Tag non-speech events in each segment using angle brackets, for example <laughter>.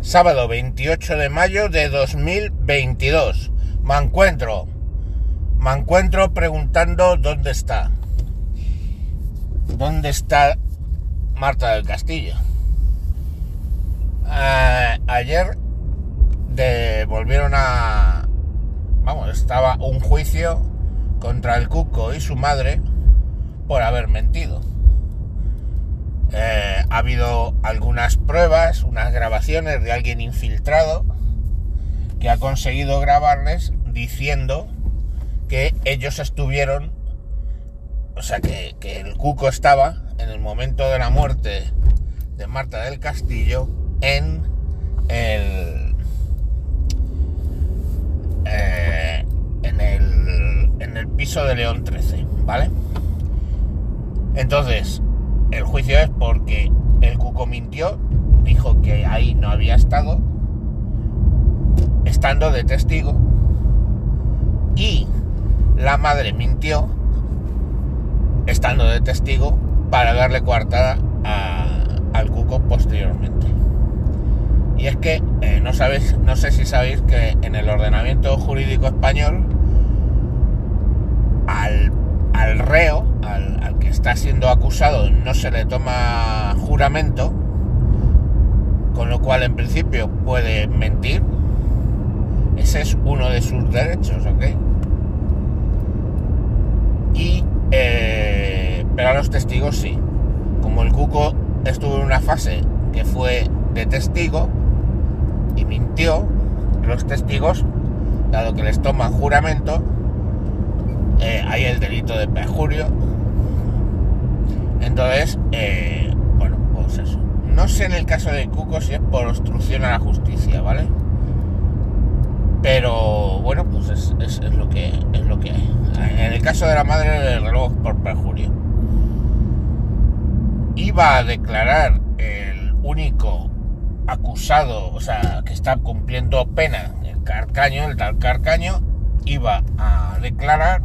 sábado 28 de mayo de 2022. Me encuentro, me encuentro preguntando dónde está. ¿Dónde está Marta del Castillo? Eh, ayer de, volvieron a... Vamos, estaba un juicio contra el Cuco y su madre por haber mentido. Ha habido algunas pruebas, unas grabaciones de alguien infiltrado que ha conseguido grabarles diciendo que ellos estuvieron, o sea, que, que el Cuco estaba en el momento de la muerte de Marta del Castillo en el, eh, en el en el piso de León 13, ¿vale? Entonces, el juicio es porque el Cuco mintió, dijo que ahí no había estado, estando de testigo, y la madre mintió, estando de testigo, para darle coartada al Cuco posteriormente. Y es que eh, no sabéis, no sé si sabéis que en el ordenamiento jurídico español, al, reo, está siendo acusado, no se le toma juramento, con lo cual en principio puede mentir. Ese es uno de sus derechos, ¿ok? Y, eh, pero a los testigos sí. Como el Cuco estuvo en una fase que fue de testigo y mintió, los testigos, dado que les toman juramento, eh, hay el delito de perjurio. Entonces, eh, bueno, pues eso. No sé en el caso de Cuco si es por obstrucción a la justicia, ¿vale? Pero bueno, pues es, es, es, lo que es lo que hay. En el caso de la madre del reloj por perjurio. Iba a declarar el único acusado, o sea, que está cumpliendo pena, el Carcaño, el tal Carcaño, iba a declarar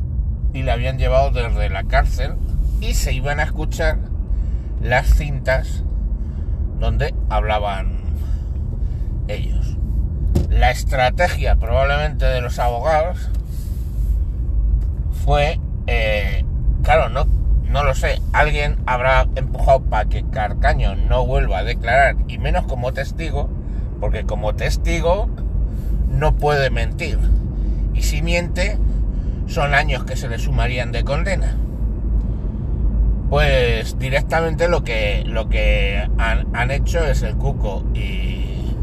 y le habían llevado desde la cárcel y se iban a escuchar las cintas donde hablaban ellos. La estrategia probablemente de los abogados fue, eh, claro, no, no lo sé, alguien habrá empujado para que Carcaño no vuelva a declarar y menos como testigo, porque como testigo no puede mentir. Y si miente, son años que se le sumarían de condena. Pues directamente lo que, lo que han, han hecho es el cuco y,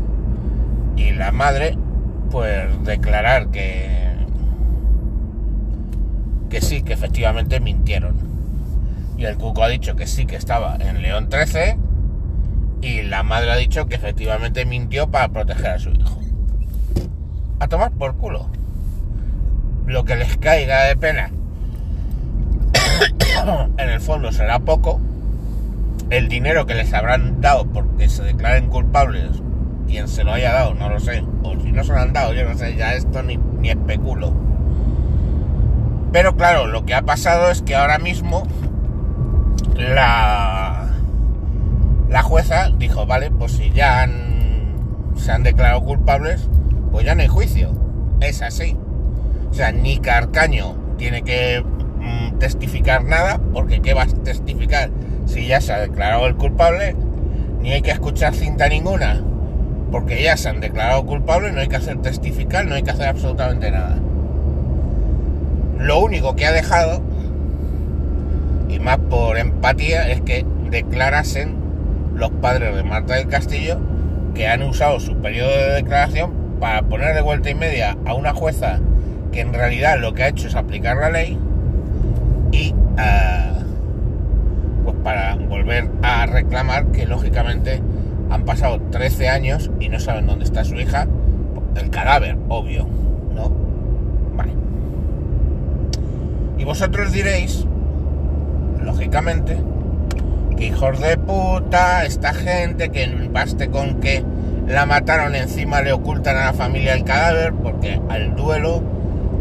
y la madre, pues declarar que, que sí, que efectivamente mintieron. Y el cuco ha dicho que sí, que estaba en León 13 y la madre ha dicho que efectivamente mintió para proteger a su hijo. A tomar por culo lo que les caiga de pena en el fondo será poco. El dinero que les habrán dado porque se declaren culpables, quien se lo haya dado, no lo sé. O si no se lo han dado, yo no sé, ya esto ni, ni especulo. Pero claro, lo que ha pasado es que ahora mismo la, la jueza dijo, vale, pues si ya se han declarado culpables, pues ya no hay juicio. Es así. O sea, ni Carcaño tiene que testificar nada, porque ¿qué va a testificar si ya se ha declarado el culpable? Ni hay que escuchar cinta ninguna, porque ya se han declarado culpables, no hay que hacer testificar, no hay que hacer absolutamente nada. Lo único que ha dejado, y más por empatía, es que declarasen los padres de Marta del Castillo que han usado su periodo de declaración para poner de vuelta y media a una jueza que en realidad lo que ha hecho es aplicar la ley pues para volver a reclamar que lógicamente han pasado 13 años y no saben dónde está su hija, el cadáver, obvio, ¿no? Vale. Y vosotros diréis, lógicamente, que hijos de puta, esta gente, que baste con que la mataron encima le ocultan a la familia el cadáver, porque al duelo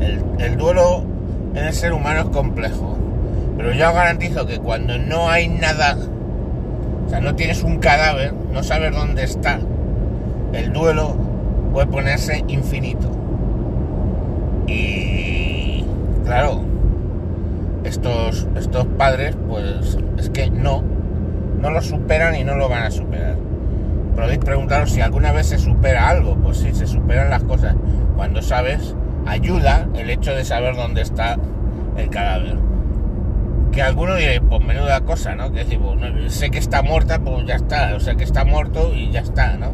el, el, duelo en el ser humano es complejo. Pero yo garantizo que cuando no hay nada, o sea, no tienes un cadáver, no sabes dónde está, el duelo puede ponerse infinito. Y claro, estos, estos padres, pues es que no, no lo superan y no lo van a superar. Podéis preguntaros si alguna vez se supera algo. Pues sí, se superan las cosas. Cuando sabes, ayuda el hecho de saber dónde está el cadáver. Que alguno dirá, pues menuda cosa, ¿no? Que decir, pues, sé que está muerta, pues ya está. O sea, que está muerto y ya está, ¿no?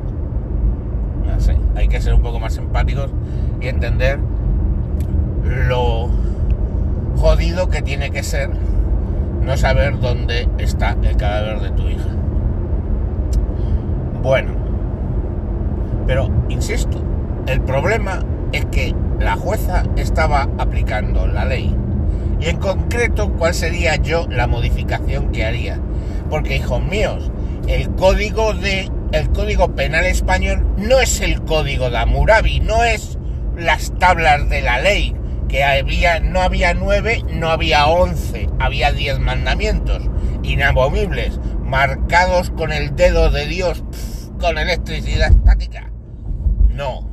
No sé, hay que ser un poco más empáticos y entender lo jodido que tiene que ser no saber dónde está el cadáver de tu hija. Bueno, pero insisto, el problema es que la jueza estaba aplicando la ley y en concreto cuál sería yo la modificación que haría. Porque hijos míos, el código de el código penal español no es el código de Hammurabi, no es las tablas de la ley, que había, no había nueve, no había once, había diez mandamientos inamovibles, marcados con el dedo de Dios, con electricidad estática. No.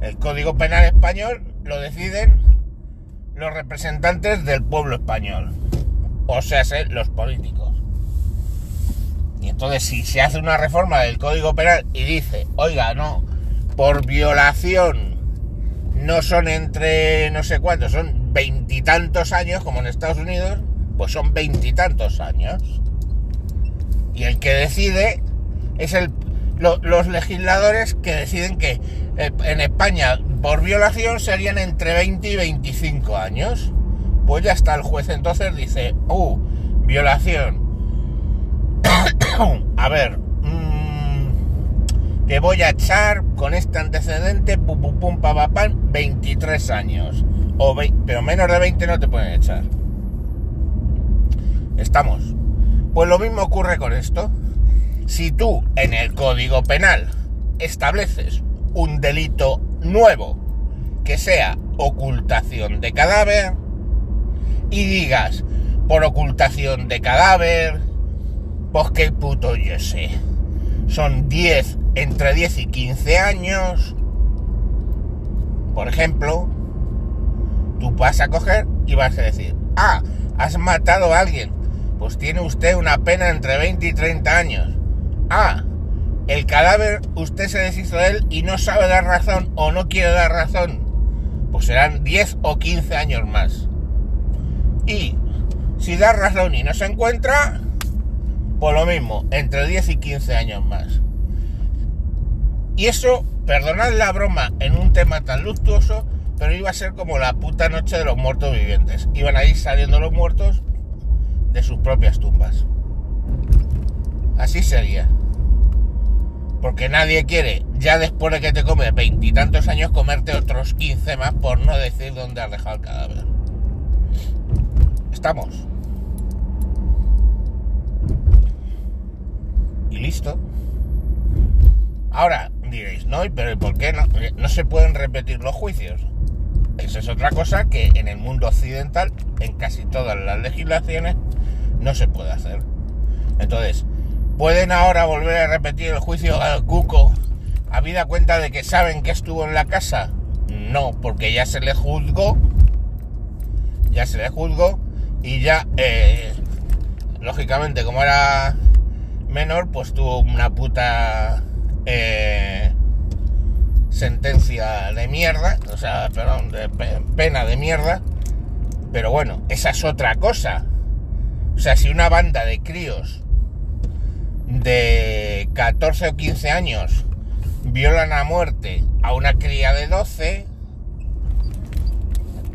El Código Penal español lo deciden los representantes del pueblo español, o sea, los políticos. Y entonces si se hace una reforma del Código Penal y dice, oiga, no, por violación no son entre no sé cuántos, son veintitantos años, como en Estados Unidos, pues son veintitantos años. Y el que decide es el, los legisladores que deciden que eh, en España por violación serían entre 20 y 25 años. Pues ya está el juez entonces dice, uh, violación. <coughs> A ver, te voy a echar con este antecedente, pum, pum, pum, pa, 23 años. O pero menos de 20 no te pueden echar. Estamos. Pues lo mismo ocurre con esto. Si tú en el Código Penal estableces un delito nuevo que sea ocultación de cadáver y digas por ocultación de cadáver, pues qué puto yo sé. Son 10 entre 10 y 15 años, por ejemplo, tú vas a coger y vas a decir, ah, has matado a alguien, pues tiene usted una pena entre 20 y 30 años. Ah, el cadáver usted se deshizo de él y no sabe dar razón o no quiere dar razón, pues serán 10 o 15 años más. Y si da razón y no se encuentra, por lo mismo, entre 10 y 15 años más. Y eso, perdonad la broma en un tema tan luctuoso, pero iba a ser como la puta noche de los muertos vivientes. Iban a ir saliendo los muertos de sus propias tumbas. Así sería. Porque nadie quiere, ya después de que te comes veintitantos años, comerte otros 15 más por no decir dónde has dejado el cadáver. Estamos. Y listo. Ahora, diréis, no, pero ¿por qué no, no se pueden repetir los juicios? Esa es otra cosa que en el mundo occidental, en casi todas las legislaciones, no se puede hacer. Entonces, ¿pueden ahora volver a repetir el juicio al Cuco habida cuenta de que saben que estuvo en la casa? No, porque ya se le juzgó, ya se le juzgó y ya, eh, lógicamente, como era menor, pues tuvo una puta eh, sentencia de mierda, o sea, perdón, de pena de mierda, pero bueno, esa es otra cosa. O sea, si una banda de críos de 14 o 15 años violan a muerte a una cría de 12,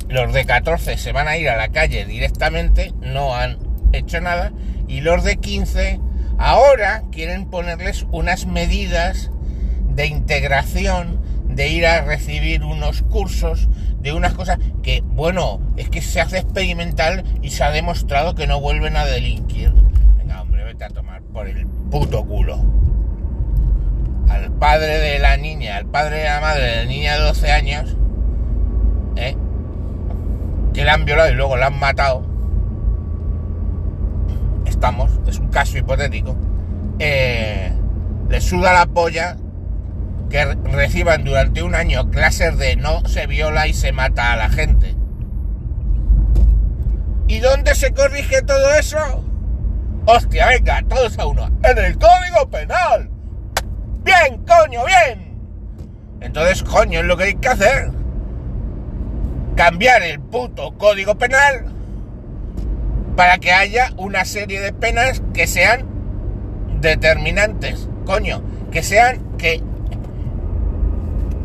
los de 14 se van a ir a la calle directamente, no han hecho nada, y los de 15 Ahora quieren ponerles unas medidas de integración, de ir a recibir unos cursos, de unas cosas que, bueno, es que se hace experimental y se ha demostrado que no vuelven a delinquir. Venga, hombre, vete a tomar por el puto culo. Al padre de la niña, al padre de la madre de la niña de 12 años, ¿eh? que la han violado y luego la han matado, estamos, es un caso hipotético, eh, le suda la polla que reciban durante un año clases de no se viola y se mata a la gente. ¿Y dónde se corrige todo eso? Hostia, venga, todos a uno. En el Código Penal. Bien, coño, bien. Entonces, coño, es lo que hay que hacer. Cambiar el puto Código Penal para que haya una serie de penas que sean determinantes. Coño, que sean que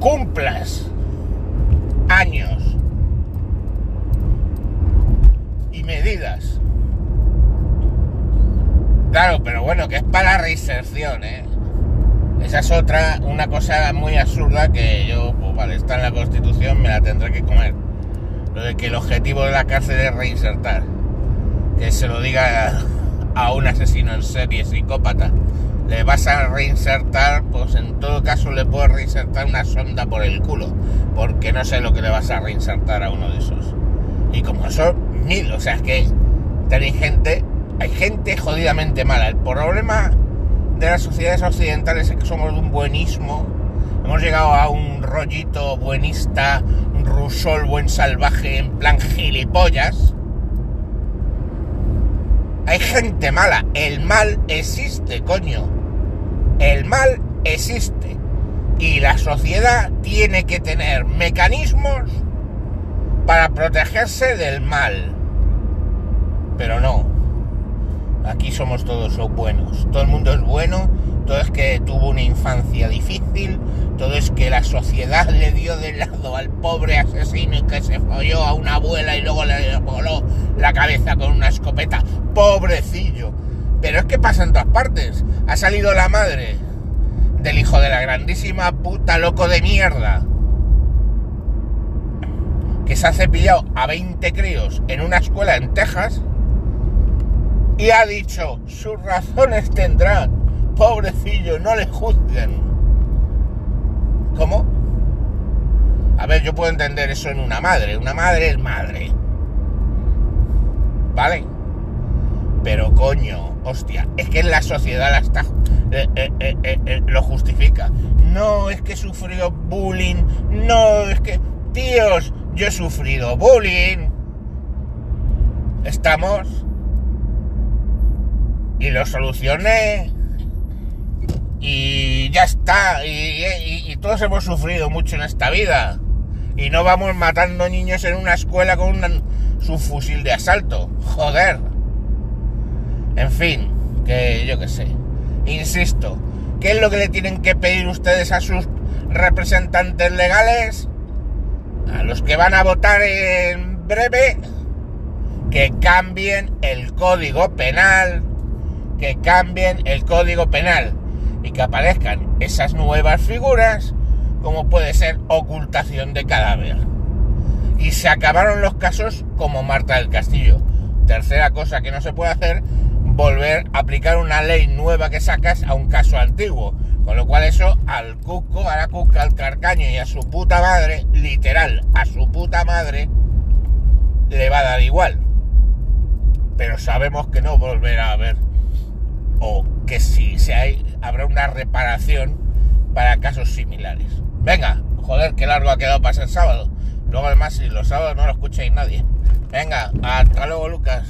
cumplas años y medidas. Pero bueno, que es para reinserción, ¿eh? Esa es otra, una cosa muy absurda que yo, pues vale, está en la Constitución, me la tendré que comer. Lo de que el objetivo de la cárcel es reinsertar. Que se lo diga a un asesino en serie psicópata le vas a reinsertar, pues en todo caso le puedes reinsertar una sonda por el culo, porque no sé lo que le vas a reinsertar a uno de esos. Y como son mil, o sea, es que tenéis gente, hay gente jodidamente mala. El problema de las sociedades occidentales es que somos de un buenismo, hemos llegado a un rollito buenista, un rusol buen salvaje, en plan gilipollas. Hay gente mala, el mal existe, coño el mal existe y la sociedad tiene que tener mecanismos para protegerse del mal. Pero no. Aquí somos todos buenos. Todo el mundo es bueno. Todo es que tuvo una infancia difícil. Todo es que la sociedad le dio de lado al pobre asesino que se folló a una abuela y luego le voló la cabeza con una escopeta. Pobrecillo pero es que pasa en todas partes. Ha salido la madre del hijo de la grandísima puta loco de mierda. Que se ha cepillado a 20 críos en una escuela en Texas. Y ha dicho, sus razones tendrán. Pobrecillo, no le juzguen. ¿Cómo? A ver, yo puedo entender eso en una madre. Una madre es madre. ¿Vale? Pero coño, hostia, es que en la sociedad la está, eh, eh, eh, lo justifica. No, es que sufrió bullying. No, es que, tíos, yo he sufrido bullying. Estamos. Y lo solucioné. Y ya está. Y, todos hemos sufrido mucho en esta vida. Y no vamos matando niños en una escuela con un subfusil de asalto. Joder. En fin, que yo qué sé. Insisto, ¿qué es lo que le tienen que pedir ustedes a sus representantes legales? A los que van a votar en breve, que cambien el código penal, que cambien el código penal y que aparezcan esas nuevas figuras como puede ser ocultación de cadáver. Y se acabaron los casos como Marta del Castillo. Tercera cosa que no se puede hacer volver a aplicar una ley nueva que sacas a un caso antiguo. Con lo cual eso al cuco, a la cuca, al carcaño y a su puta madre, literal, a su puta madre, le va a dar igual. Pero sabemos que no volverá a haber. O que si se hay, habrá una reparación para casos similares. Venga, joder, qué largo ha quedado para ser sábado. Luego además si los sábados no lo escucháis nadie. Venga, hasta luego Lucas.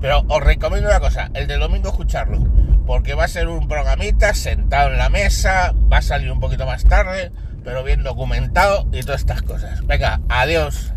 Pero os recomiendo una cosa, el del domingo escucharlo, porque va a ser un programita sentado en la mesa, va a salir un poquito más tarde, pero bien documentado y todas estas cosas. Venga, adiós.